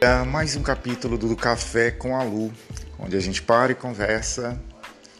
É mais um capítulo do Café com a Lu, onde a gente para e conversa